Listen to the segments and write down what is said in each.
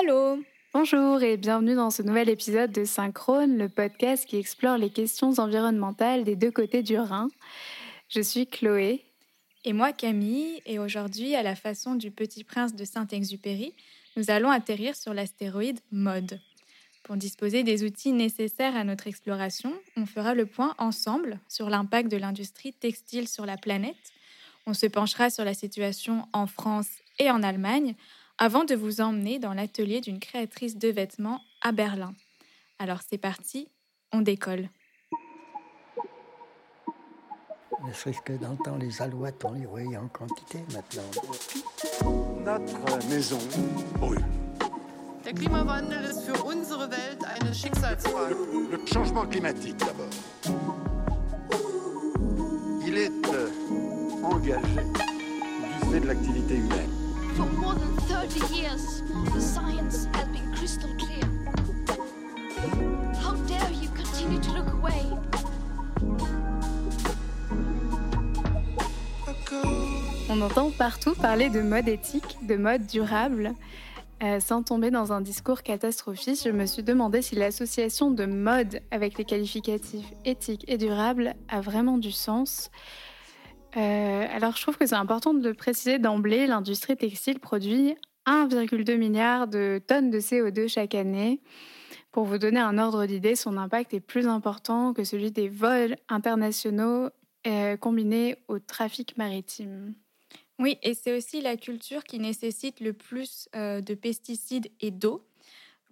Allô Bonjour et bienvenue dans ce nouvel épisode de Synchrone, le podcast qui explore les questions environnementales des deux côtés du Rhin. Je suis Chloé. Et moi Camille, et aujourd'hui, à la façon du petit prince de Saint-Exupéry, nous allons atterrir sur l'astéroïde Mode. Pour disposer des outils nécessaires à notre exploration, on fera le point ensemble sur l'impact de l'industrie textile sur la planète. On se penchera sur la situation en France et en Allemagne avant de vous emmener dans l'atelier d'une créatrice de vêtements à Berlin. Alors c'est parti, on décolle. Ne serait-ce que dans le temps, les alouettes, on les voyait en quantité maintenant. Notre maison brûle. Der Klimawandel ist für unsere Welt eine Schicksalsfrage. Le changement climatique d'abord. Il est euh, engagé du fait de l'activité humaine. For more than 30 years, the science has been crystal clear. How dare you continue to look away? On entend partout parler de mode éthique, de mode durable. Euh, sans tomber dans un discours catastrophiste, je me suis demandé si l'association de mode avec les qualificatifs éthique et durable a vraiment du sens. Euh, alors je trouve que c'est important de préciser d'emblée, l'industrie textile produit 1,2 milliard de tonnes de CO2 chaque année. Pour vous donner un ordre d'idée, son impact est plus important que celui des vols internationaux euh, combinés au trafic maritime. Oui, et c'est aussi la culture qui nécessite le plus euh, de pesticides et d'eau.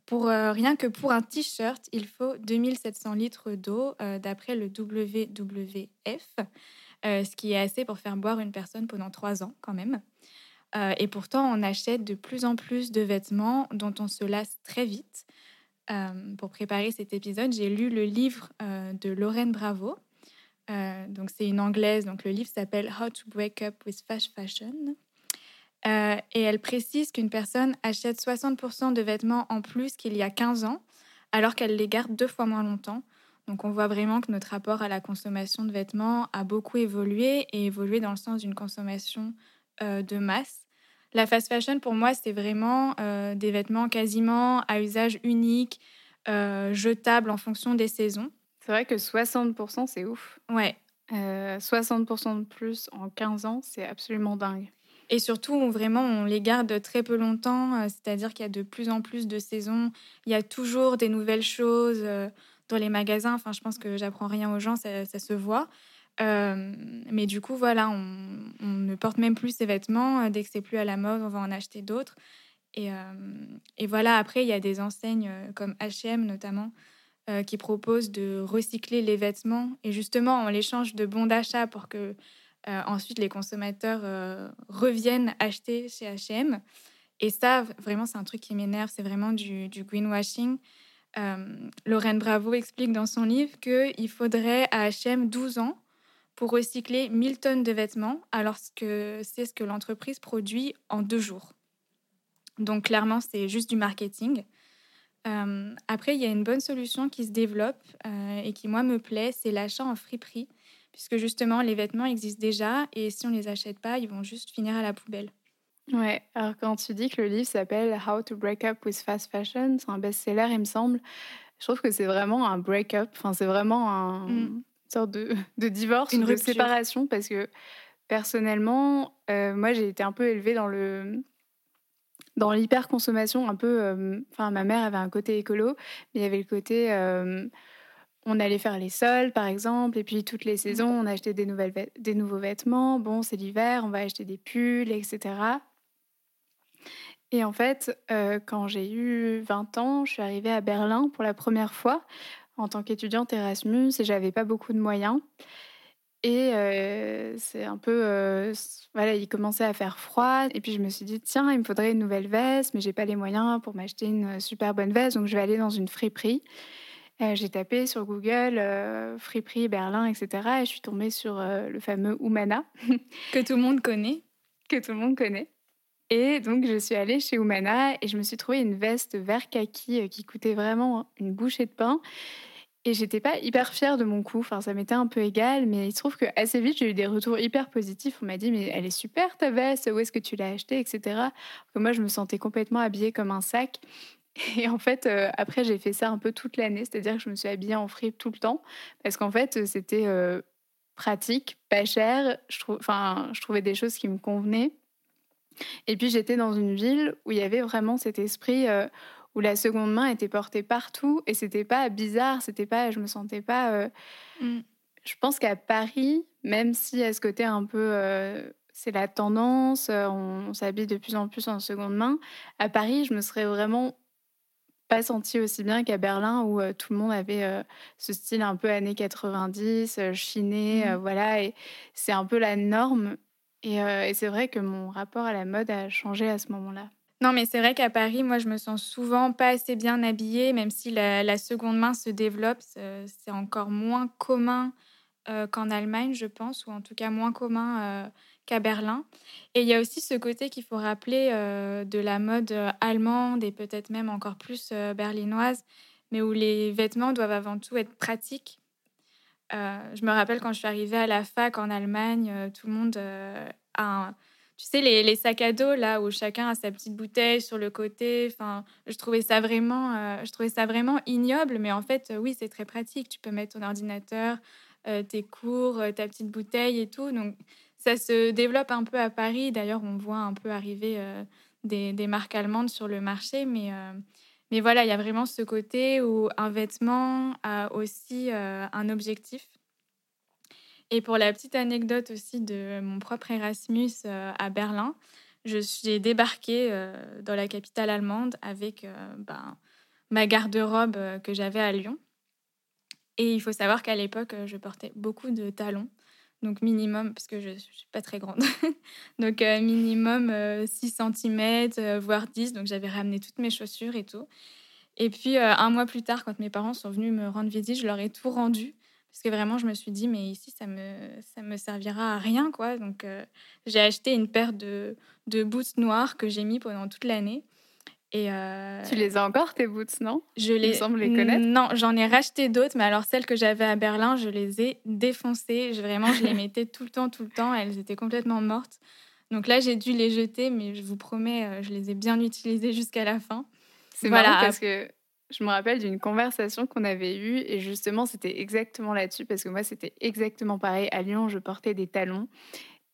Pour rien que pour un t-shirt, il faut 2700 litres d'eau d'après le WWF, euh, ce qui est assez pour faire boire une personne pendant trois ans quand même. Euh, et pourtant, on achète de plus en plus de vêtements dont on se lasse très vite. Euh, pour préparer cet épisode, j'ai lu le livre de Lorraine Bravo. Donc c'est une anglaise, donc le livre s'appelle How to Break Up with Fast Fashion. Et elle précise qu'une personne achète 60% de vêtements en plus qu'il y a 15 ans, alors qu'elle les garde deux fois moins longtemps. Donc on voit vraiment que notre rapport à la consommation de vêtements a beaucoup évolué et évolué dans le sens d'une consommation euh, de masse. La fast fashion, pour moi, c'est vraiment euh, des vêtements quasiment à usage unique, euh, jetables en fonction des saisons. C'est vrai que 60%, c'est ouf. Ouais. Euh, 60% de plus en 15 ans, c'est absolument dingue. Et surtout, on- vraiment, on les garde très peu longtemps, c'est-à-dire qu'il y a de plus en plus de saisons. Il y a toujours des nouvelles choses dans les magasins. Enfin, je pense que j'apprends rien aux gens, ça, se voit. Euh, mais du coup, voilà, on, ne porte même plus ces vêtements. Euh, Dès que c'est plus à la mode, on va en acheter d'autres. Et, euh, voilà, après, il y a des enseignes comme H&M notamment qui proposent de recycler les vêtements. Et justement, on les change de bons d'achat pour que ensuite les consommateurs reviennent acheter chez H&M. Et ça, vraiment, c'est un truc qui m'énerve. C'est vraiment du greenwashing. Euh, Lorraine Bravo explique dans son livre qu'il faudrait à H&M 12 ans pour recycler 1000 tonnes de vêtements, alors que c'est ce que l'entreprise produit en deux jours. Donc clairement, c'est juste du marketing. Euh, après, il y a une bonne solution qui se développe euh, et qui, moi, me plaît, c'est l'achat en friperie, puisque justement, les vêtements existent déjà et si on ne les achète pas, ils vont juste finir à la poubelle. Ouais, alors quand tu dis que le livre s'appelle How to Break Up with Fast Fashion, c'est un best-seller, il me semble. Je trouve que c'est vraiment un break-up, enfin, c'est vraiment un, Mm. une sorte de, de divorce Une ou de séparation parce que personnellement, euh, moi j'ai été un peu élevée dans le dans l'hyper-consommation, un peu. euh, Enfin, ma mère avait un côté écolo, mais il y avait le côté. euh, on allait faire les sols, par exemple, et puis toutes les saisons, on achetait des, nouvelles des nouveaux vêtements. Bon, c'est l'hiver, on va acheter des pulls, etc. Et en fait, euh, quand j'ai eu 20 ans, je suis arrivée à Berlin pour la première fois en tant qu'étudiante Erasmus et j'avais pas beaucoup de moyens. Et euh, c'est un peu. euh, voilà, il commençait à faire froid. Et puis je me suis dit, tiens, il me faudrait une nouvelle veste, mais j'ai pas les moyens pour m'acheter une super bonne veste. Donc je vais aller dans une friperie. Euh, j'ai tapé sur Google euh, friperie Berlin, etc. Et je suis tombée sur euh, le fameux Humana, Que tout le monde connaît. que tout le monde connaît. Et donc, je suis allée chez Humana et je me suis trouvé une veste vert kaki euh, qui coûtait vraiment une bouchée de pain. Et j'étais pas hyper fière de mon coup. Enfin, ça m'était un peu égal, mais il se trouve que assez vite, j'ai eu des retours hyper positifs. On m'a dit, mais elle est super ta veste, où est-ce que tu l'as achetée, etc. Que moi, je me sentais complètement habillée comme un sac. Et en fait, euh, après, j'ai fait ça un peu toute l'année, c'est-à-dire que je me suis habillée en fripe tout le temps, parce qu'en fait, c'était euh, pratique, pas cher. Enfin, je trouvais des choses qui me convenaient. Et puis, j'étais dans une ville où il y avait vraiment cet esprit euh, où la seconde main était portée partout et c'était pas bizarre, c'était pas, je me sentais pas. Euh, mm. Je pense qu'à Paris, même si à ce côté un peu, euh, c'est la tendance, euh, on, s'habille de plus en plus en seconde main. À Paris, je me serais vraiment pas sentie aussi bien qu'à Berlin où tout le monde avait ce style un peu années 90, chiné, mm. voilà, et c'est un peu la norme. Et c'est vrai que mon rapport à la mode a changé à ce moment-là. Non, mais c'est vrai qu'à Paris, moi, je me sens souvent pas assez bien habillée, même si la, seconde main se développe. C'est encore moins commun euh, qu'en Allemagne, je pense, ou en tout cas moins commun euh, qu'à Berlin. Et il y a aussi ce côté qu'il faut rappeler euh, de la mode allemande et peut-être même encore plus berlinoise, mais où les vêtements doivent avant tout être pratiques. Je me rappelle quand je suis arrivée à la fac en Allemagne, tout le monde a un tu sais, les, sacs à dos, là, où chacun a sa petite bouteille sur le côté. Enfin, je trouvais ça vraiment, euh, je trouvais ça vraiment ignoble. Mais en fait, oui, c'est très pratique. Tu peux mettre ton ordinateur, euh, tes cours, euh, ta petite bouteille et tout. Donc, ça se développe un peu à Paris. D'ailleurs, on voit un peu arriver des, des, marques allemandes sur le marché. Mais, mais voilà, il y a vraiment ce côté où un vêtement a aussi un objectif. Et pour la petite anecdote aussi de mon propre Erasmus euh, à Berlin, je suis débarquée euh, dans la capitale allemande avec euh, ben, ma garde-robe que j'avais à Lyon. Et il faut savoir qu'à l'époque, je portais beaucoup de talons. Donc minimum, parce que je ne suis pas très grande. donc minimum 6 cm, voire 10. Donc j'avais ramené toutes mes chaussures et tout. Et puis un mois plus tard, quand mes parents sont venus me rendre visite, je leur ai tout rendu. Parce que vraiment, je me suis dit, mais ici, ça me, ça me servira à rien, quoi. Donc, euh, j'ai acheté une paire de, de boots noirs que j'ai mis pendant toute l'année. Et euh, Tu les as encore, tes boots, non? Je les... semble les connaître. Non, j'en ai racheté d'autres, mais alors celles que j'avais à Berlin, je les ai défoncées. Je, vraiment, je les mettais tout le temps, tout le temps. Elles étaient complètement mortes. Donc là, j'ai dû les jeter, mais je vous promets, euh, je les ai bien utilisées jusqu'à la fin. C'est voilà. parce que je me rappelle d'une conversation qu'on avait eue et justement c'était exactement là-dessus parce que moi c'était exactement pareil. À Lyon, je portais des talons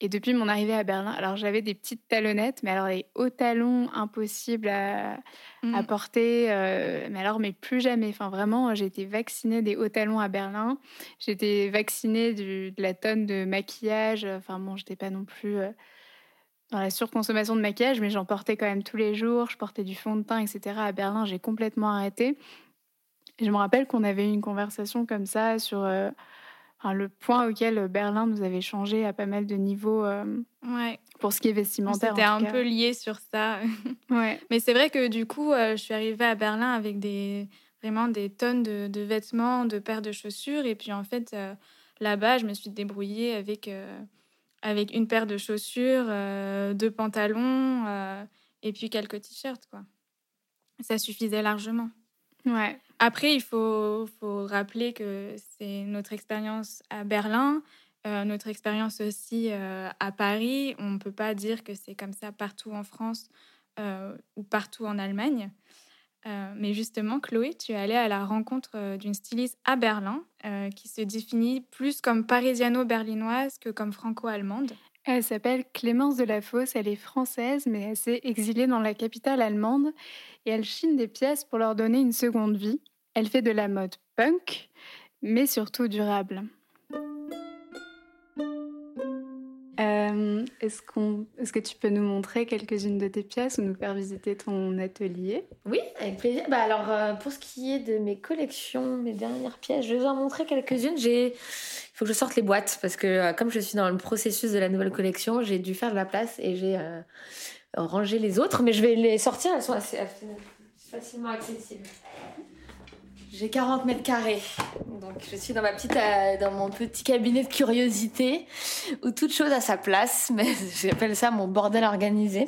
et depuis mon arrivée à Berlin, alors j'avais des petites talonnettes, mais alors les hauts talons impossibles à, mmh. porter, euh, mais alors mais plus jamais. Enfin vraiment, j'ai été vaccinée des hauts talons à Berlin. J'étais vaccinée de la tonne de maquillage. Enfin bon, j'étais pas non plus euh, dans la surconsommation de maquillage, mais j'en portais quand même tous les jours. Je portais du fond de teint, etc. À Berlin, j'ai complètement arrêté. Et je me rappelle qu'on avait eu une conversation comme ça sur euh, le point auquel Berlin nous avait changé à pas mal de niveaux euh, ouais. pour ce qui est vestimentaire. C'était un peu lié sur ça. ouais. Mais c'est vrai que du coup, euh, je suis arrivée à Berlin avec des, vraiment des tonnes de, de vêtements, de paires de chaussures. Et puis en fait, là-bas, je me suis débrouillée avec avec une paire de chaussures, euh, deux pantalons euh, et puis quelques t-shirts. quoi. Ça suffisait largement. Ouais. Après, il faut, rappeler que c'est notre expérience à Berlin, euh, notre expérience aussi à Paris. On ne peut pas dire que c'est comme ça partout en France ou partout en Allemagne. Euh, mais justement, Chloé, tu es allée à la rencontre euh, d'une styliste à Berlin euh, qui se définit plus comme parisiano-berlinoise que comme franco-allemande. Elle s'appelle Clémence de la Fosse, elle est française, mais elle s'est exilée dans la capitale allemande et elle chine des pièces pour leur donner une seconde vie. Elle fait de la mode punk, mais surtout durable. Euh, est-ce, que tu peux nous montrer quelques-unes de tes pièces ou nous faire visiter ton atelier? Oui, avec plaisir. Bah alors, euh, pour ce qui est de mes collections, mes dernières pièces, je vais en montrer quelques-unes. Il faut que je sorte les boîtes parce que euh, comme je suis dans le processus de la nouvelle collection, j'ai dû faire de la place et j'ai rangé les autres, mais je vais les sortir, elles sont assez facilement accessibles. J'ai 40 mètres carrés. Donc je suis dans ma petite, euh, dans mon petit cabinet de curiosité où toute chose a sa place, mais j'appelle ça mon bordel organisé.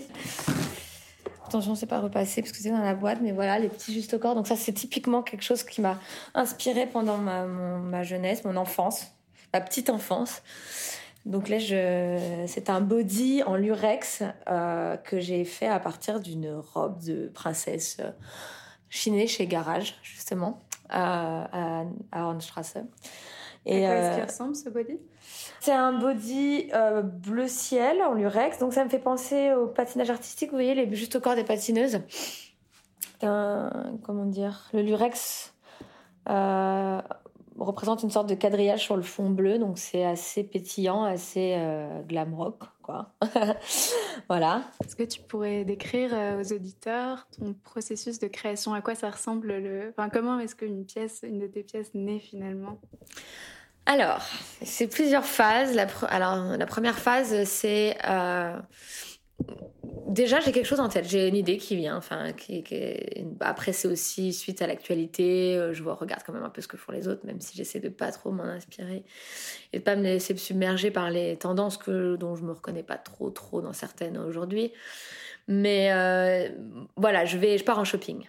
Attention, c'est pas repassé parce que c'est dans la boîte, mais voilà, les petits juste au corps. Donc ça, c'est typiquement quelque chose qui m'a inspiré pendant ma, jeunesse, mon enfance, ma petite enfance. Donc là, c'est un body en lurex euh, que j'ai fait à partir d'une robe de princesse euh, chinée chez Garage, justement, à, à, à Hornstrasse. Et à quoi est-ce euh, qu'il ressemble ce body? C'est un body euh, bleu ciel en lurex, donc ça me fait penser au patinage artistique, vous voyez, les juste au corps des patineuses. C'est Un, comment dire, le lurex euh, représente une sorte de quadrillage sur le fond bleu, donc c'est assez pétillant, assez euh, glam rock, quoi. voilà. Est-ce que tu pourrais décrire euh, aux auditeurs ton processus de création? À quoi ça ressemble le... enfin, Comment est-ce qu'une pièce, une de tes pièces naît finalement? Alors, c'est plusieurs phases. La, pre- alors, la première phase, c'est euh, déjà j'ai quelque chose en tête. J'ai une idée qui vient. Enfin, qui, bah, après c'est aussi suite à l'actualité. euh, Je vois, regarde quand même un peu ce que font les autres, même si j'essaie de pas trop m'en inspirer et de pas me laisser submerger par les tendances que dont je me reconnais pas trop trop dans certaines aujourd'hui. Mais euh, voilà, je vais, je pars en shopping.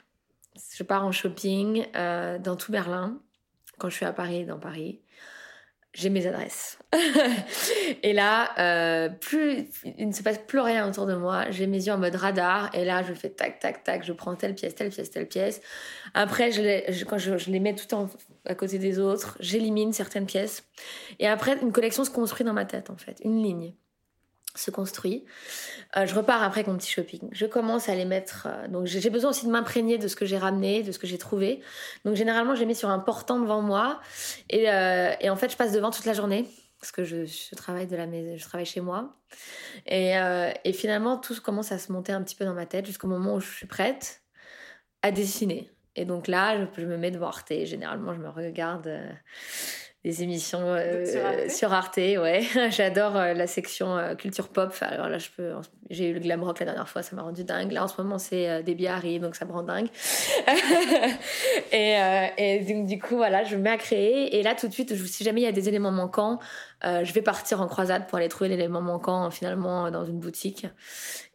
Je pars en shopping euh, dans tout Berlin. Quand je suis à Paris, dans Paris j'ai mes adresses. et là, euh, plus il ne se passe plus rien autour de moi. J'ai mes yeux en mode radar. Et là, je fais tac, tac, tac. Je prends telle pièce, telle pièce, telle pièce. Après, je quand je, je les mets tout en, à côté des autres, j'élimine certaines pièces. Et après, une collection se construit dans ma tête, en fait. Une ligne se construit. Euh, je repars après mon petit shopping. Je commence à les mettre. euh, donc j'ai besoin aussi de m'imprégner de ce que j'ai ramené, de ce que j'ai trouvé. Donc généralement, je les mets sur un portant devant moi. Et, euh, en fait, je passe devant toute la journée parce que je, travaille de la maison, je travaille chez moi. Et, finalement, tout commence à se monter un petit peu dans ma tête jusqu'au moment où je suis prête à dessiner. Et donc là, je, je me mets devant Arte. Généralement, je me regarde des émissions euh, sur Arte? sur Arte, ouais. J'adore euh, la section euh, culture pop. Enfin, Alors là, je peux. J'ai eu le glam rock la dernière fois, ça m'a rendu dingue. Là, en ce moment, c'est Debbie Harry, donc ça me rend dingue. et, et donc, du coup, voilà, je me mets à créer. Et là, tout de suite, je- si jamais il y a des éléments manquants, je vais partir en croisade pour aller trouver l'élément manquant finalement dans une boutique.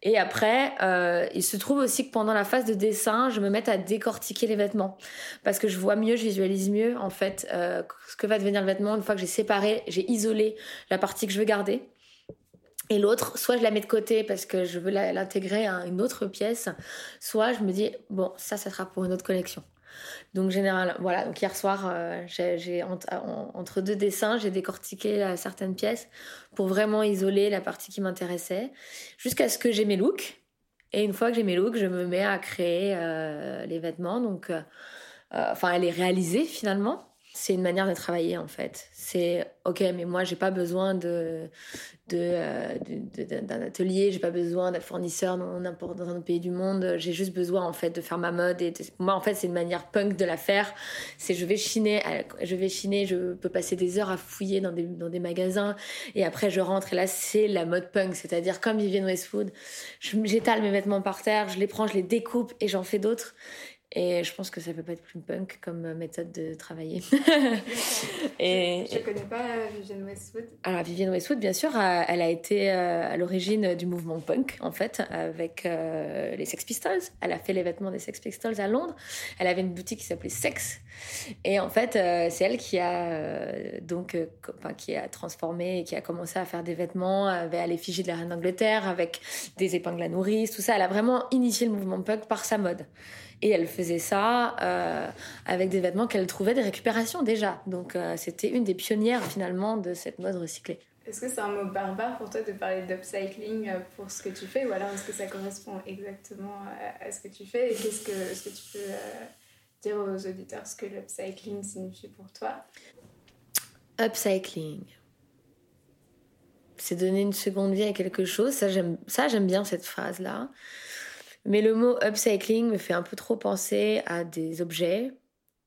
Et après, euh, il se trouve aussi que pendant la phase de dessin, je me mette à décortiquer les vêtements parce que je vois mieux, je visualise mieux en fait euh, ce que va devenir le vêtement une fois que j'ai séparé, j'ai isolé la partie que je veux garder. Et l'autre, soit je la mets de côté parce que je veux l'intégrer à une autre pièce, soit je me dis, bon, ça, ça sera pour une autre collection. Donc, général, voilà. Donc, hier soir, euh, j'ai, entre, en- entre deux dessins, j'ai décortiqué euh, certaines pièces pour vraiment isoler la partie qui m'intéressait, jusqu'à ce que j'ai mes looks. Et une fois que j'ai mes looks, je me mets à créer euh, les vêtements. Donc, enfin, à les réaliser finalement. C'est une manière de travailler en fait. C'est ok, mais moi j'ai pas besoin de, euh, de- d'un atelier, j'ai pas besoin d'un fournisseur dans dans un pays du monde. J'ai juste besoin en fait de faire ma mode. Et moi en fait c'est une manière punk de la faire. C'est je vais chiner, je vais chiner, je peux passer des heures à fouiller dans des dans des magasins et après je rentre et là c'est la mode punk, c'est-à-dire comme Vivienne Westwood, j'étale mes vêtements par terre, je les prends, je les découpe et j'en fais d'autres. Et je pense que ça peut pas être plus punk comme euh, méthode de travailler. et, Je connais pas euh, Vivienne Westwood. alors Vivienne Westwood, bien sûr, elle a été euh, à l'origine du mouvement punk, en fait, avec euh, les Sex Pistols. Elle a fait les vêtements des Sex Pistols à Londres. Elle avait une boutique qui s'appelait Sex. Et en fait, euh, c'est elle qui a euh, donc, enfin, qui a transformé et qui a commencé à faire des vêtements avec à l'effigie de la reine d'Angleterre, avec des épingles à nourrice, tout ça. Elle a vraiment initié le mouvement punk par sa mode. Et elle faisait ça euh, avec des vêtements qu'elle trouvait des récupérations déjà. Donc euh, c'était une des pionnières finalement de cette mode recyclée. Est-ce que c'est un mot barbare pour toi de parler d'upcycling euh, pour ce que tu fais ou alors est-ce que ça correspond exactement à, à ce que tu fais? Et qu'est-ce que, est-ce que tu peux euh, dire aux auditeurs ce que l'upcycling signifie pour toi? Upcycling. C'est donner une seconde vie à quelque chose. Ça, j'aime, ça, j'aime bien cette phrase-là. Mais le mot upcycling me fait un peu trop penser à des objets.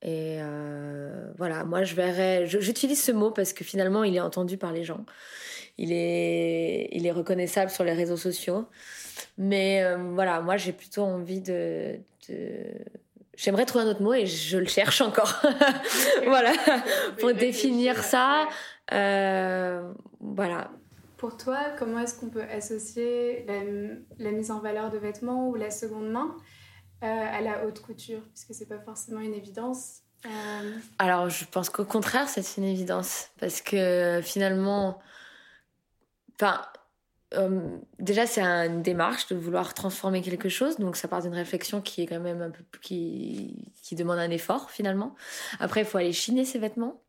Et euh, voilà, moi, je verrais. j'utilise ce mot parce que finalement, il est entendu par les gens. Il est, il est reconnaissable sur les réseaux sociaux. Mais euh, voilà, moi, j'ai plutôt envie de. de- J'aimerais trouver un autre mot et je le cherche encore. voilà, pour définir ça. Euh, voilà. Pour toi, comment est-ce qu'on peut associer la, mise en valeur de vêtements ou la seconde main euh, à la haute couture? Puisque c'est pas forcément une évidence. Euh, Alors, je pense qu'au contraire, c'est une évidence. Parce que finalement, euh, déjà, c'est une démarche de vouloir transformer quelque chose. Donc, ça part d'une réflexion qui est quand même un qui, demande un effort finalement. Après, il faut aller chiner ses vêtements.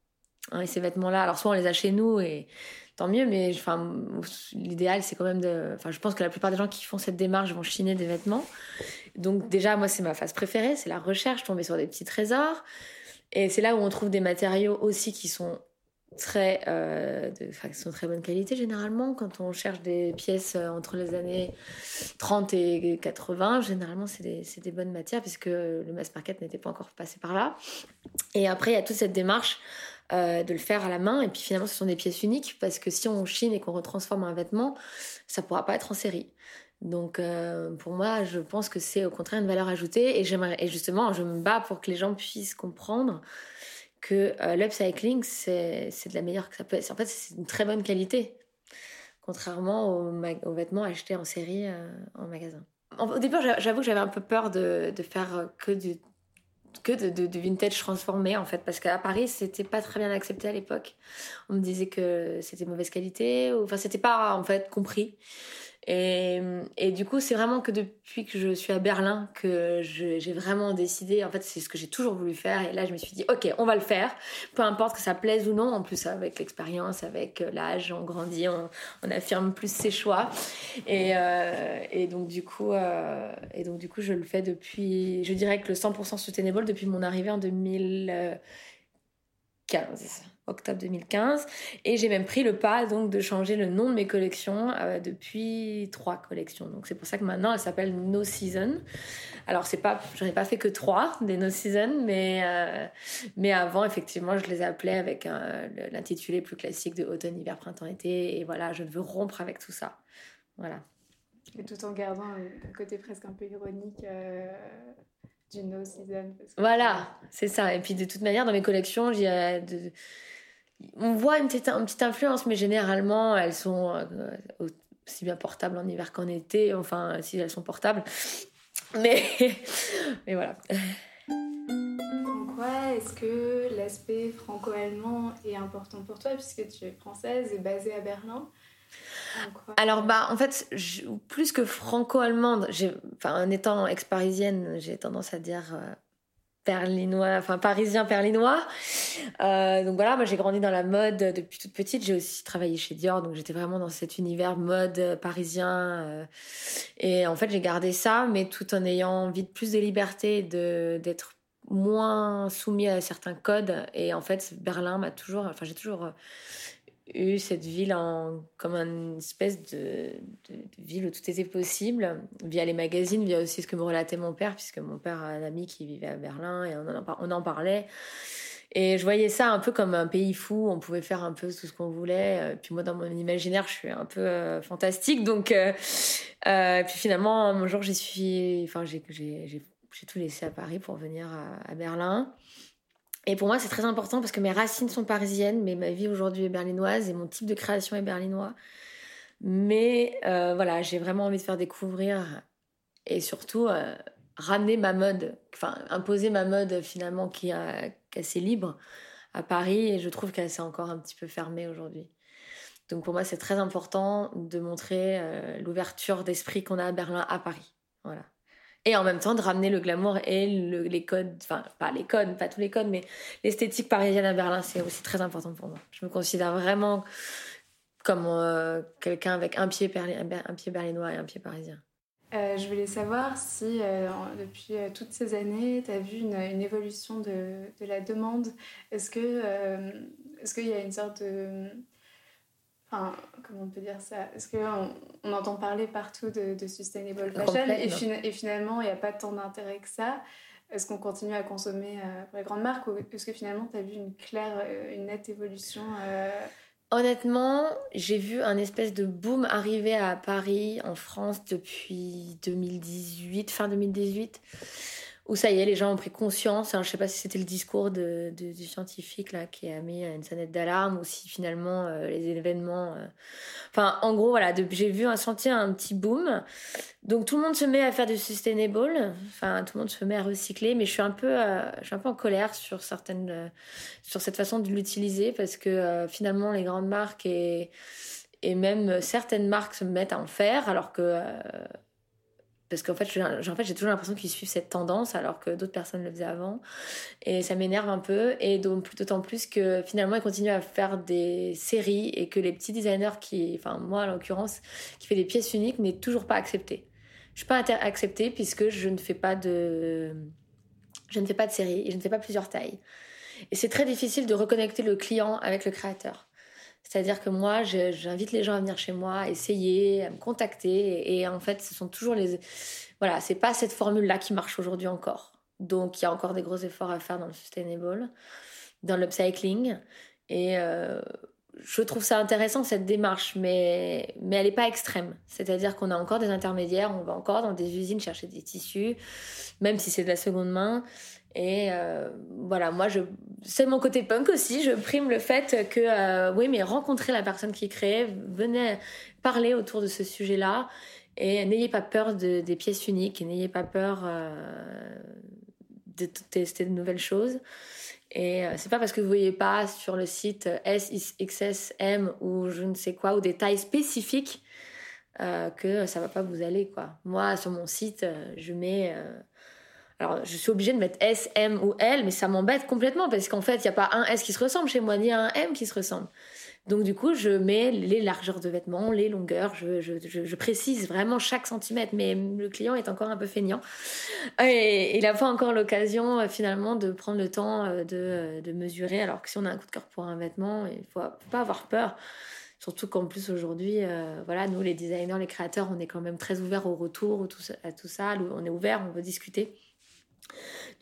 Hein, et ces vêtements-là, alors soit on les a chez nous et tant mieux, mais l'idéal c'est quand même de. Enfin, je pense que la plupart des gens qui font cette démarche vont chiner des vêtements. Donc, déjà, moi, c'est ma phase préférée, c'est la recherche, tomber sur des petits trésors. Et c'est là où on trouve des matériaux aussi qui sont très, euh, de, enfin, qui sont très bonne qualité généralement. Quand on cherche des pièces euh, entre les années 30 et 80, généralement c'est des, des, bonnes matières puisque le mass market n'était pas encore passé par là. Et après, il y a toute cette démarche euh, de le faire à la main. Et puis finalement, ce sont des pièces uniques parce que si on chine et qu'on retransforme un vêtement, ça pourra pas être en série. Donc euh, pour moi, je pense que c'est au contraire une valeur ajoutée et j'aimerais et justement, je me bats pour que les gens puissent comprendre que euh, l'upcycling c'est de la meilleure que ça peut être. En fait, c'est une très bonne qualité contrairement aux, vêtements achetés en série en magasin. Au début, j'avoue que j'avais un peu peur de, de faire que du que de, vintage transformé en fait parce qu'à Paris c'était pas très bien accepté à l'époque. On me disait que c'était mauvaise qualité ou enfin c'était pas en fait compris et, du coup, c'est vraiment que depuis que je suis à Berlin que j'ai vraiment décidé, en fait, c'est ce que j'ai toujours voulu faire. Et là, je me suis dit, ok, on va le faire, peu importe que ça plaise ou non. En plus, avec l'expérience, avec euh, l'âge, on grandit, on, affirme plus ses choix. Et, euh, donc, du coup, euh, et donc, du coup, je le fais depuis, je dirais que le 100% sustainable depuis mon arrivée en 2015 octobre 2015. Et j'ai même pris le pas donc de changer le nom de mes collections euh, depuis trois collections. Donc c'est pour ça que maintenant elle s'appelle No Season. Alors c'est pas, j'en ai pas fait que trois des No Season, mais euh, mais avant effectivement je les appelais avec l'intitulé plus classique de automne, hiver, printemps, été. Et voilà, je veux rompre avec tout ça. Voilà. Et tout en gardant un côté presque un peu ironique. Euh, du no season. Voilà, c'est ça. Et puis de toute manière, dans mes collections, a de, on voit une petite, une petite influence, mais généralement, elles sont euh, aussi bien portables en hiver qu'en été, enfin, si elles sont portables. Mais, mais voilà. En quoi est-ce que l'aspect franco-allemand est important pour toi, puisque tu es française et basée à Berlin? Alors bah en fait plus que franco-allemande, enfin en étant ex-parisienne, j'ai tendance à dire euh, parisien berlinois. Euh, donc voilà, moi j'ai grandi dans la mode depuis toute petite. J'ai aussi travaillé chez Dior, donc j'étais vraiment dans cet univers mode parisien. Euh, et en fait, j'ai gardé ça, mais tout en ayant envie de plus de liberté, d'être moins soumis à certains codes. Et en fait, Berlin m'a toujours, enfin j'ai toujours eu cette ville en, comme une espèce de, ville où tout était possible, via les magazines, via aussi ce que me relatait mon père, puisque mon père a un ami qui vivait à Berlin et on en, on en parlait. Et je voyais ça un peu comme un pays fou, on pouvait faire un peu tout ce qu'on voulait. Euh, puis moi, dans mon imaginaire, je suis un peu euh, fantastique. Donc, euh, puis finalement, un jour. Enfin, j'ai tout laissé à Paris pour venir à Berlin. Et pour moi, c'est très important parce que mes racines sont parisiennes, mais ma vie aujourd'hui est berlinoise et mon type de création est berlinois. Mais euh, voilà, j'ai vraiment envie de faire découvrir et surtout euh, ramener ma mode, enfin imposer ma mode finalement qui, est assez libre à Paris et je trouve qu'elle s'est encore un petit peu fermée aujourd'hui. Donc pour moi, c'est très important de montrer euh, l'ouverture d'esprit qu'on a à Berlin à Paris. Voilà et en même temps de ramener le glamour et les codes, enfin pas les codes, pas tous les codes, mais l'esthétique parisienne à Berlin, c'est aussi très important pour moi. Je me considère vraiment comme euh, quelqu'un avec un pied, un pied berlinois et un pied parisien. Euh, je voulais savoir si euh, depuis toutes ces années, tu as vu une, évolution de, de, la demande. Est-ce que est-ce qu'il y a une sorte de Enfin, comment on peut dire ça? Est-ce qu'on on entend parler partout de, sustainable fashion et, finalement, il n'y a pas tant d'intérêt que ça? Est-ce qu'on continue à consommer euh, pour les grandes marques ou est-ce que finalement, tu as vu une claire, euh, une nette évolution euh? Honnêtement, j'ai vu un espèce de boom arriver à Paris, en France, depuis 2018, fin 2018 où ça y est, les gens ont pris conscience. Je sais pas si c'était le discours de, de- du scientifique là qui a mis une sonnette d'alarme ou si finalement euh, les événements. euh, Enfin, en gros, voilà, j'ai vu un senti un petit boom. Donc tout le monde se met à faire du sustainable. Enfin, tout le monde se met à recycler, mais je suis un peu, euh, je suis un peu en colère sur certaines, euh, sur cette façon de l'utiliser parce que euh, finalement les grandes marques et et même certaines marques se mettent à en faire alors que euh, parce qu'en fait, j'ai toujours l'impression qu'ils suivent cette tendance alors que d'autres personnes le faisaient avant. Et ça m'énerve un peu. Et d'autant plus que finalement, ils continuent à faire des séries et que les petits designers qui, enfin, moi en l'occurrence, qui fait des pièces uniques n'est toujours pas accepté. Je suis pas acceptée puisque je ne fais pas de, je ne fais pas de et je ne fais pas plusieurs tailles. Et c'est très difficile de reconnecter le client avec le créateur. C'est-à-dire que moi, j'invite les gens à venir chez moi, à essayer, à me contacter. Et, et en fait, ce sont toujours les. Voilà, c'est pas cette formule-là qui marche aujourd'hui encore. Donc, il y a encore des gros efforts à faire dans le sustainable, dans l'upcycling. Et euh, je trouve ça intéressant, cette démarche, mais, mais elle n'est pas extrême. C'est-à-dire qu'on a encore des intermédiaires, on va encore dans des usines chercher des tissus, même si c'est de la seconde main. Et euh, voilà, moi, je... c'est mon côté punk aussi. Je prime le fait que, euh, oui, mais rencontrez la personne qui crée, venez parler autour de ce sujet-là. Et n'ayez pas peur de, des pièces uniques, n'ayez pas peur euh, de tester de nouvelles choses. Et euh, c'est pas parce que vous voyez pas sur le site S, XS, M ou je ne sais quoi, ou des tailles spécifiques, euh, que ça va pas vous aller, quoi. Moi, sur mon site, euh, je mets. euh, alors, je suis obligée de mettre S, M ou L, mais ça m'embête complètement parce qu'en fait, il n'y a pas un S qui se ressemble chez moi, ni un M qui se ressemble. Donc, du coup, je mets les largeurs de vêtements, les longueurs, je, précise vraiment chaque centimètre, mais le client est encore un peu feignant. Et il n'a pas encore l'occasion, euh, finalement, de prendre le temps euh, de, euh, de mesurer. Alors que si on a un coup de cœur pour un vêtement, il ne faut, pas avoir peur. Surtout qu'en plus, aujourd'hui, voilà, nous, les designers, les créateurs, on est quand même très ouverts au retour, à tout ça. On est ouvert, on veut discuter.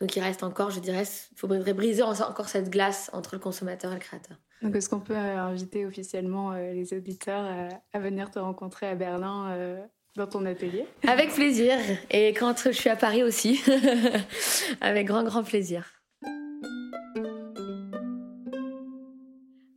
Donc il reste encore, je dirais, il faudrait briser encore cette glace entre le consommateur et le créateur. Donc, est-ce qu'on peut euh, inviter officiellement euh, les auditeurs euh, à venir te rencontrer à Berlin dans ton atelier? Avec plaisir. Et quand je suis à Paris aussi. Avec grand, grand plaisir.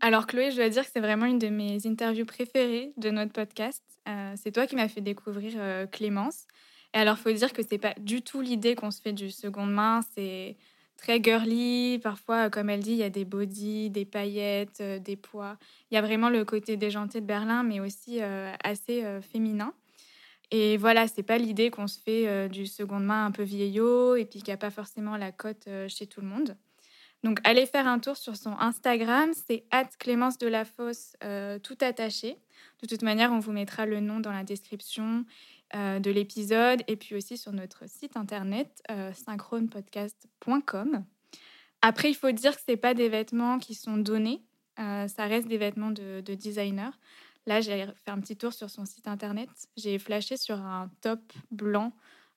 Alors Chloé, je dois dire que c'est vraiment une de mes interviews préférées de notre podcast. Euh, c'est toi qui m'as fait découvrir euh, Clémence. Et alors, faut dire que c'est pas du tout l'idée qu'on se fait du seconde main. C'est très girly. Parfois, euh, comme elle dit, il y a des bodys, des paillettes, euh, des pois. Il y a vraiment le côté déjanté de Berlin, mais aussi euh, assez féminin. Et voilà, c'est pas l'idée qu'on se fait du seconde main un peu vieillot et puis qu'il n'y a pas forcément la cote chez tout le monde. Donc, allez faire un tour sur son Instagram, c'est Clémence de la Fosse, tout attaché. De toute manière, on vous mettra le nom dans la description de l'épisode et puis aussi sur notre site internet euh, synchronepodcast.com. Après, il faut dire que c'est pas des vêtements qui sont donnés, euh, ça reste des vêtements de, de designer. Là, j'ai fait un petit tour sur son site internet. J'ai flashé sur un top blanc,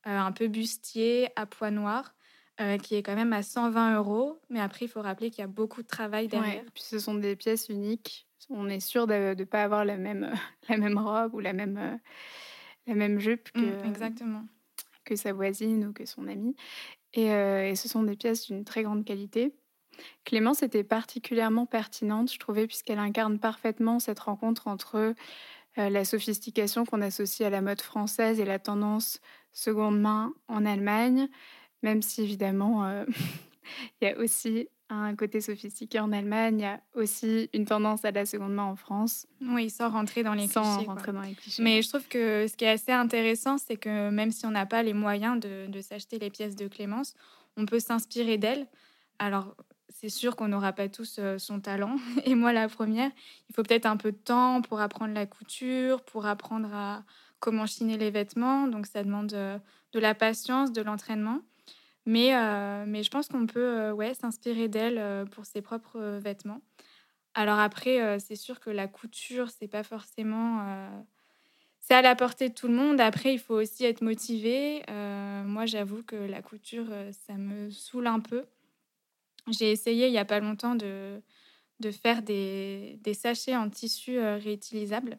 euh, un peu bustier, à poids noir euh, qui est quand même à 120 euros. Mais après, il faut rappeler qu'il y a beaucoup de travail derrière. Ouais, Puis ce sont des pièces uniques. On est sûr de ne pas avoir la même, la même robe ou la même, euh, la même jupe que, Mm, exactement. que sa voisine ou que son amie. Et, euh, et ce sont des pièces d'une très grande qualité. Clémence était particulièrement pertinente, je trouvais, puisqu'elle incarne parfaitement cette rencontre entre euh, la sophistication qu'on associe à la mode française et la tendance seconde main en Allemagne, même si évidemment euh, il y a aussi un côté sophistiqué en Allemagne, il y a aussi une tendance à la seconde main en France, Oui, sans rentrer dans les sans clichés. rentrer dans les clichés. Mais je trouve que ce qui est assez intéressant, c'est que même si on n'a pas les moyens de, de s'acheter les pièces de Clémence, on peut s'inspirer d'elle. Alors, c'est sûr qu'on n'aura pas tous euh, son talent. Et moi, la première, il faut peut-être un peu de temps pour apprendre la couture, pour apprendre à comment chiner les vêtements. Donc, ça demande euh, de la patience, de l'entraînement. Mais, euh, mais je pense qu'on peut euh, ouais, s'inspirer d'elle euh, pour ses propres vêtements. Alors après, c'est sûr que la couture, c'est pas forcément... c'est à la portée de tout le monde. Après, il faut aussi être motivé. Moi, j'avoue que la couture, ça me saoule un peu. J'ai essayé il n'y a pas longtemps de, de faire des, des sachets en tissu réutilisable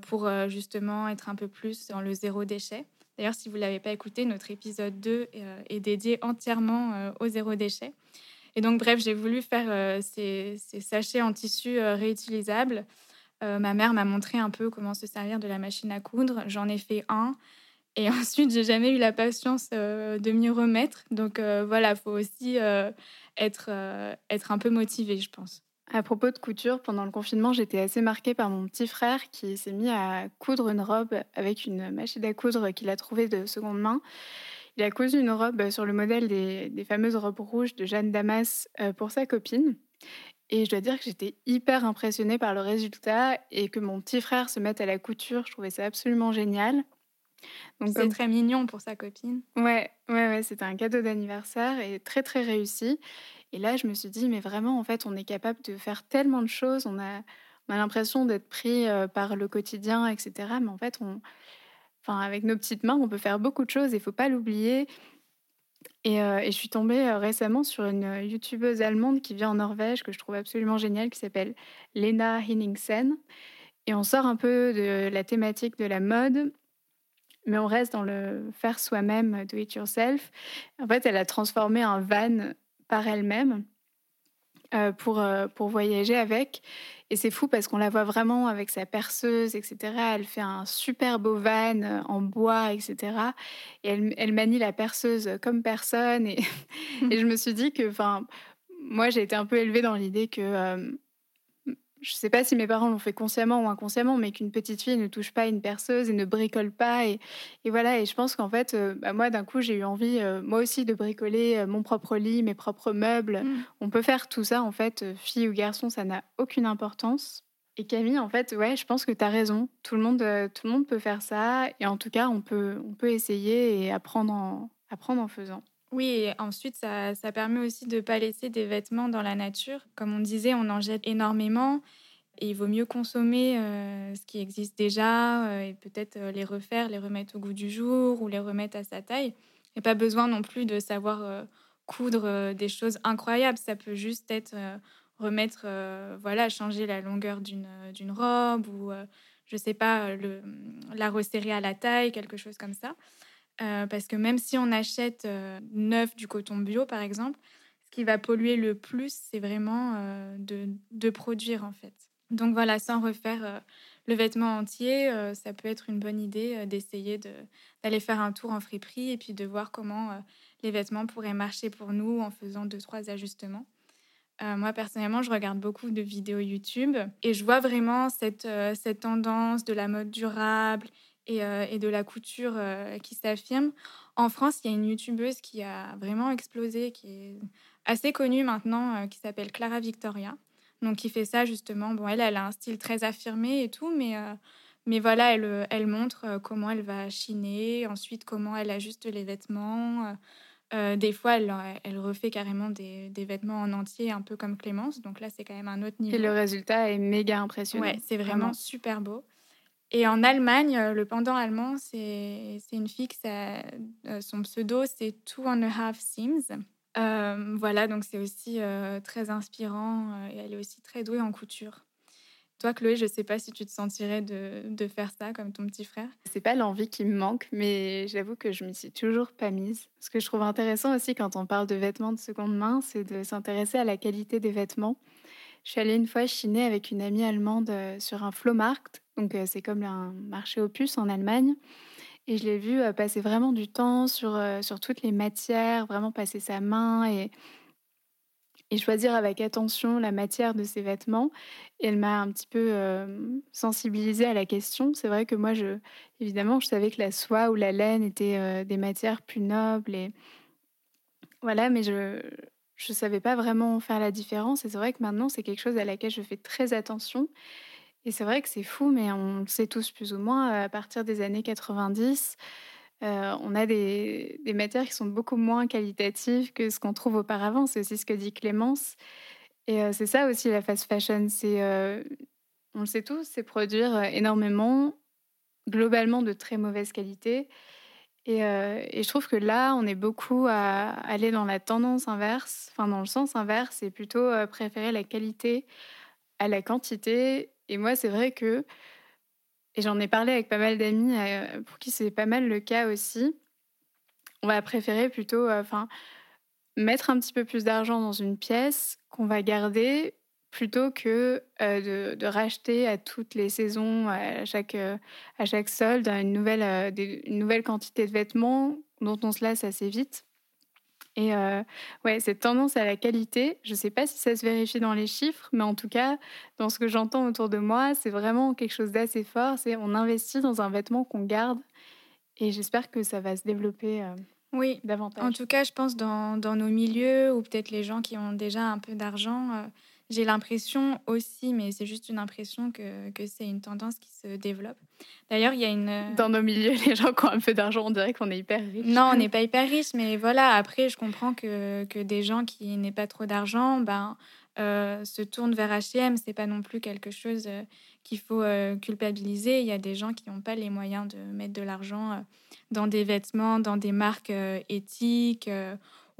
pour justement être un peu plus dans le zéro déchet. D'ailleurs, si vous ne l'avez pas écouté, notre épisode 2 est dédié entièrement au zéro déchet. Et donc, bref, j'ai voulu faire ces, ces, sachets en tissu réutilisables. ma mère m'a montré un peu comment se servir de la machine à coudre. J'en ai fait un. Et ensuite, j'ai jamais eu la patience de m'y remettre. Donc voilà, il faut aussi être un peu motivé, je pense. À propos de couture, pendant le confinement, j'étais assez marquée par mon petit frère qui s'est mis à coudre une robe avec une machine à coudre qu'il a trouvée de seconde main. Il a cousu une robe sur le modèle des, fameuses robes rouges de Jeanne Damas euh, pour sa copine. Et je dois dire que j'étais hyper impressionnée par le résultat et que mon petit frère se mette à la couture, je trouvais ça absolument génial. C'est très mignon pour sa copine. Ouais, ouais, ouais, c'était un cadeau d'anniversaire et très très réussi. Et là, je me suis dit, mais vraiment, en fait, on est capable de faire tellement de choses. On a, on a l'impression d'être pris par le quotidien, etc. Mais en fait, enfin, avec nos petites mains, on peut faire beaucoup de choses. Il faut pas l'oublier. Et, et, je suis tombée récemment sur une youtubeuse allemande qui vient en Norvège, que je trouve absolument géniale, qui s'appelle Lena Henningsen. Et on sort un peu de la thématique de la mode, mais on reste dans le faire soi-même, do it yourself. En fait, elle a transformé un van par elle-même euh, pour, euh, pour voyager avec. Et c'est fou parce qu'on la voit vraiment avec sa perceuse, etc. Elle fait un super beau van euh, en bois, etc. Et elle, elle manie la perceuse comme personne. Et, et je me suis dit que, enfin, moi, j'ai été un peu élevée dans l'idée que je ne sais pas si mes parents l'ont fait consciemment ou inconsciemment, mais qu'une petite fille ne touche pas une perceuse et ne bricole pas. Et, voilà, et je pense qu'en fait, euh, bah, moi, d'un coup, j'ai eu envie, euh, moi aussi, de bricoler euh, mon propre lit, mes propres meubles. Mmh. On peut faire tout ça, en fait, fille ou garçon, ça n'a aucune importance. Et Camille, en fait, ouais, je pense que tu as raison. Tout le, monde, tout le monde peut faire ça. Et en tout cas, on peut, on peut essayer et apprendre en, apprendre en faisant. Oui, ensuite, ça, permet aussi de ne pas laisser des vêtements dans la nature. Comme on disait, on en jette énormément. Et il vaut mieux consommer euh, ce qui existe déjà euh, et peut-être euh, les refaire, les remettre au goût du jour ou les remettre à sa taille. Et pas besoin non plus de savoir coudre des choses incroyables. Ça peut juste être remettre, voilà, changer la longueur d'une robe ou, je sais pas, la resserrer à la taille, quelque chose comme ça. Euh, parce que même si on achète euh, neuf du coton bio, par exemple, ce qui va polluer le plus, c'est vraiment euh, de, produire, en fait. Donc voilà, sans refaire le vêtement entier, ça peut être une bonne idée d'essayer d'aller faire un tour en friperie et puis de voir comment les vêtements pourraient marcher pour nous en faisant deux, trois ajustements. moi, personnellement, je regarde beaucoup de vidéos YouTube et je vois vraiment cette tendance de la mode durable euh, et, de la couture euh, qui s'affirme. En France, il y a une youtubeuse qui a vraiment explosé, qui est assez connue maintenant, euh, qui s'appelle Clara Victoria. Donc, qui fait ça justement. Bon, elle, elle a un style très affirmé et tout, mais, mais voilà, elle, elle montre comment elle va chiner, ensuite comment elle ajuste les vêtements. des fois, elle, elle, refait carrément des, des, vêtements en entier, un peu comme Clémence. Donc là, c'est quand même un autre niveau. Et le résultat est méga impressionnant. Ouais, c'est vraiment, super beau. Et en Allemagne, euh, le pendant allemand, c'est une fille qui euh, son pseudo, c'est Two and a Half Sims. Euh, voilà, donc c'est aussi très inspirant et elle est aussi très douée en couture. Toi, Chloé, je ne sais pas si tu te sentirais de, faire ça comme ton petit frère. C'est pas l'envie qui me manque, mais j'avoue que je m'y suis toujours pas mise. Ce que je trouve intéressant aussi quand on parle de vêtements de seconde main, c'est de s'intéresser à la qualité des vêtements. Je suis allée une fois chiner avec une amie allemande sur un Flohmarkt donc c'est comme un marché opus en Allemagne. Et je l'ai vu passer vraiment du temps sur, sur toutes les matières, vraiment passer sa main et, et choisir avec attention la matière de ses vêtements. Et elle m'a un petit peu sensibilisée à la question. C'est vrai que moi, je, évidemment, je savais que la soie ou la laine étaient des matières plus nobles. Et voilà, mais je ne savais pas vraiment faire la différence. Et c'est vrai que maintenant, c'est quelque chose à laquelle je fais très attention. Et c'est vrai que c'est fou, mais on le sait tous plus ou moins, à partir des années 90, euh, on a des, des, matières qui sont beaucoup moins qualitatives que ce qu'on trouve auparavant. C'est aussi ce que dit Clémence. Et euh, c'est ça aussi la fast fashion. C'est, euh, on le sait tous, c'est produire énormément, globalement de très mauvaise qualité. Et, et, je trouve que là, on est beaucoup à aller dans la tendance inverse, enfin dans le sens inverse, et plutôt préférer la qualité à la quantité et moi, c'est vrai que Et j'en ai parlé avec pas mal d'amis euh, pour qui c'est pas mal le cas aussi. On va préférer plutôt euh, enfin, mettre un petit peu plus d'argent dans une pièce qu'on va garder plutôt que euh, de, racheter à toutes les saisons, à chaque, à chaque solde, une nouvelle, une nouvelle quantité de vêtements dont on se lasse assez vite. Et euh, ouais, cette tendance à la qualité, je ne sais pas si ça se vérifie dans les chiffres, mais en tout cas, dans ce que j'entends autour de moi, c'est vraiment quelque chose d'assez fort. C'est on investit dans un vêtement qu'on garde, et j'espère que ça va se développer. Euh, oui, davantage. En tout cas, je pense dans, dans nos milieux, ou peut-être les gens qui ont déjà un peu d'argent, euh, j'ai l'impression aussi, mais c'est juste une impression que, que c'est une tendance qui se développe. D'ailleurs, il y a une... Euh, Dans nos milieux, les gens qui ont un peu d'argent, on dirait qu'on est hyper riche. Non, on n'est pas hyper riche, mais voilà, après, je comprends que, que des gens qui n'aient pas trop d'argent ben, euh, se tournent vers H&M. C'est pas non plus quelque chose euh, qu'il faut culpabiliser. Il y a des gens qui n'ont pas les moyens de mettre de l'argent dans des vêtements, dans des marques éthiques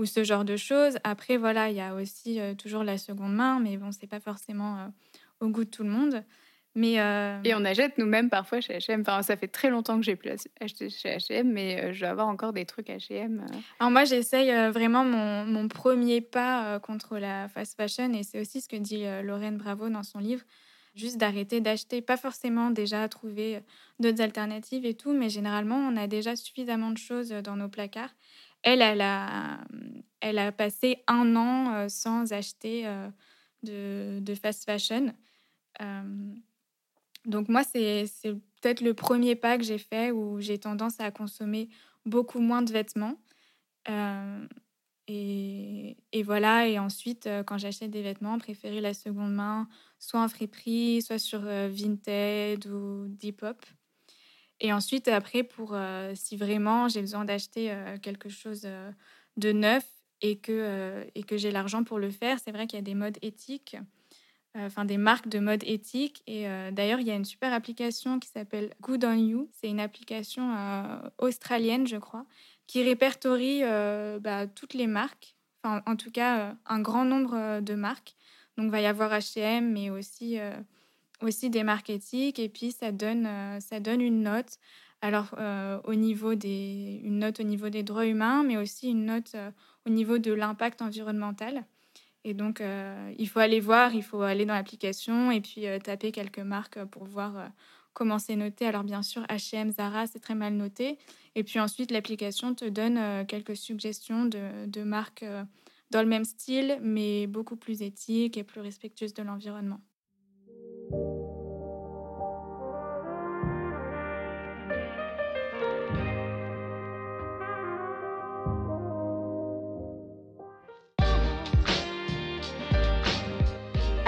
ou ce genre de choses. Après, voilà, il y a aussi euh, toujours la seconde main, mais bon, c'est pas forcément euh, au goût de tout le monde. Mais euh, Et on achète nous-mêmes parfois chez H&M. Enfin, ça fait très longtemps que j'ai plus acheté chez H&M, mais je vais avoir encore des trucs H&M. Alors moi, j'essaye vraiment mon, mon, premier pas contre la fast fashion, et c'est aussi ce que dit Lorraine Bravo dans son livre, juste d'arrêter d'acheter, pas forcément déjà trouver d'autres alternatives et tout, mais généralement, on a déjà suffisamment de choses dans nos placards elle, elle a, elle a passé un an euh, sans acheter euh, de, de, fast fashion. Euh, donc moi, c'est peut-être le premier pas que j'ai fait où j'ai tendance à consommer beaucoup moins de vêtements. Et, voilà, et ensuite, quand j'achète des vêtements, préférer la seconde main, soit en friperie, soit sur Vinted ou Depop. Et ensuite, après, pour euh, si vraiment j'ai besoin d'acheter euh, quelque chose euh, de neuf et que, et que j'ai l'argent pour le faire, c'est vrai qu'il y a des modes éthiques, enfin des marques de mode éthique. Et d'ailleurs, il y a une super application qui s'appelle Good on You. C'est une application australienne, je crois, qui répertorie bah, toutes les marques, enfin en tout cas un grand nombre de marques. Donc, il va y avoir H&M, mais aussi aussi des marques éthiques et puis ça donne, euh, ça donne une note. Alors, euh, au niveau des, une note au niveau des droits humains, mais aussi une note euh, au niveau de l'impact environnemental. Et donc, il faut aller voir, il faut aller dans l'application et puis taper quelques marques pour voir comment c'est noté. Alors, bien sûr, H&M, Zara, c'est très mal noté. Et puis ensuite, l'application te donne quelques suggestions de, de marques dans le même style, mais beaucoup plus éthiques et plus respectueuses de l'environnement.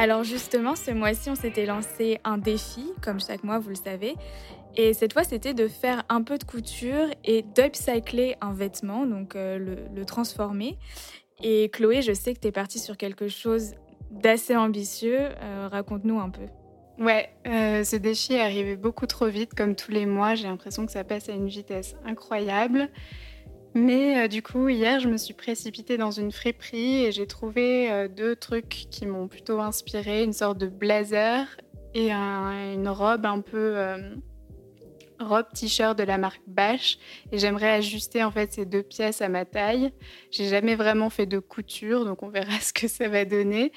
Alors justement, ce mois-ci, on s'était lancé un défi, comme chaque mois, vous le savez. Et cette fois, c'était de faire un peu de couture et d'upcycler un vêtement, donc euh, le, transformer. Et Chloé, je sais que tu es partie sur quelque chose d'assez ambitieux. Euh, raconte-nous un peu. Ouais, euh, ce défi est arrivé beaucoup trop vite, comme tous les mois. J'ai l'impression que ça passe à une vitesse incroyable. Mais euh, du coup, hier, je me suis précipitée dans une friperie et j'ai trouvé euh, deux trucs qui m'ont plutôt inspiré, une sorte de blazer et une robe un peu robe t-shirt de la marque Bash et j'aimerais ajuster en fait ces deux pièces à ma taille. J'ai jamais vraiment fait de couture donc on verra ce que ça va donner.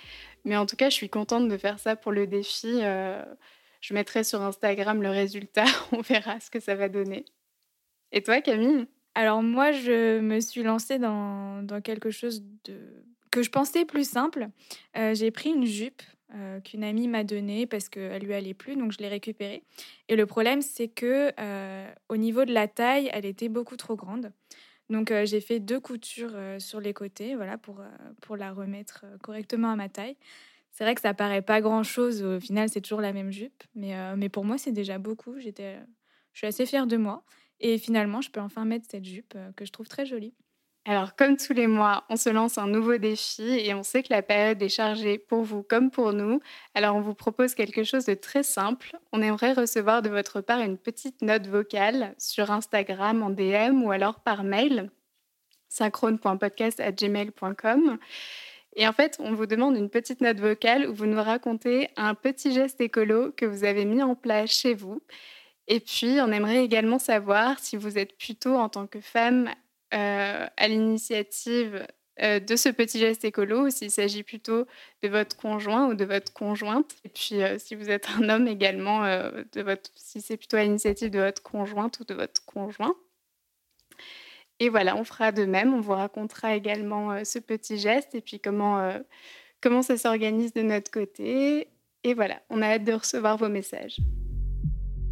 Mais en tout cas, je suis contente de faire ça pour le défi. je mettrai sur Instagram le résultat, on verra ce que ça va donner. Et toi, Camille? Alors moi, je me suis lancée dans, quelque chose que je pensais plus simple. Euh, j'ai pris une jupe euh, qu'une amie m'a donnée parce qu'elle lui allait plus, donc je l'ai récupérée. Et le problème, c'est que euh, au niveau de la taille, elle était beaucoup trop grande. Donc j'ai fait deux coutures sur les côtés, voilà, pour, pour la remettre correctement à ma taille. C'est vrai que ça paraît pas grand-chose, au final c'est toujours la même jupe, mais, mais pour moi c'est déjà beaucoup. J'étais, je suis assez fière de moi. Et finalement, je peux enfin mettre cette jupe que je trouve très jolie. Alors, comme tous les mois, on se lance un nouveau défi et on sait que la période est chargée pour vous comme pour nous. Alors, on vous propose quelque chose de très simple. On aimerait recevoir de votre part une petite note vocale sur Instagram en DM ou alors par mail synchrone.podcast.gmail.com. Et en fait, on vous demande une petite note vocale où vous nous racontez un petit geste écolo que vous avez mis en place chez vous Et puis, on aimerait également savoir si vous êtes plutôt en tant que femme euh, à l'initiative euh, de ce petit geste écolo s'il s'agit plutôt de votre conjoint ou de votre conjointe. Et puis, euh, si vous êtes un homme également, de si c'est plutôt à l'initiative de votre conjointe ou de votre conjoint. Et voilà, on fera de même. On vous racontera également ce petit geste et puis comment, comment ça s'organise de notre côté. Et voilà, on a hâte de recevoir vos messages.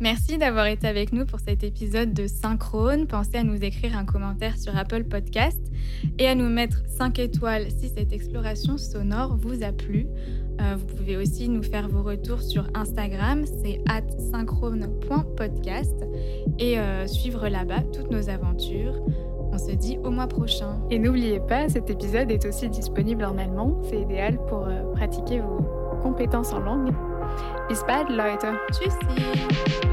Merci d'avoir été avec nous pour cet épisode de Synchrone. Pensez à nous écrire un commentaire sur Apple Podcast et à nous mettre 5 étoiles si cette exploration sonore vous a plu. Euh, vous pouvez aussi nous faire vos retours sur Instagram, c'est at synchrone.podcast et euh, suivre là-bas toutes nos aventures. On se dit au mois prochain. Et n'oubliez pas, cet épisode est aussi disponible en allemand. C'est idéal pour euh, pratiquer vos compétences en langue. Bis bald, Leute. Tschüssi.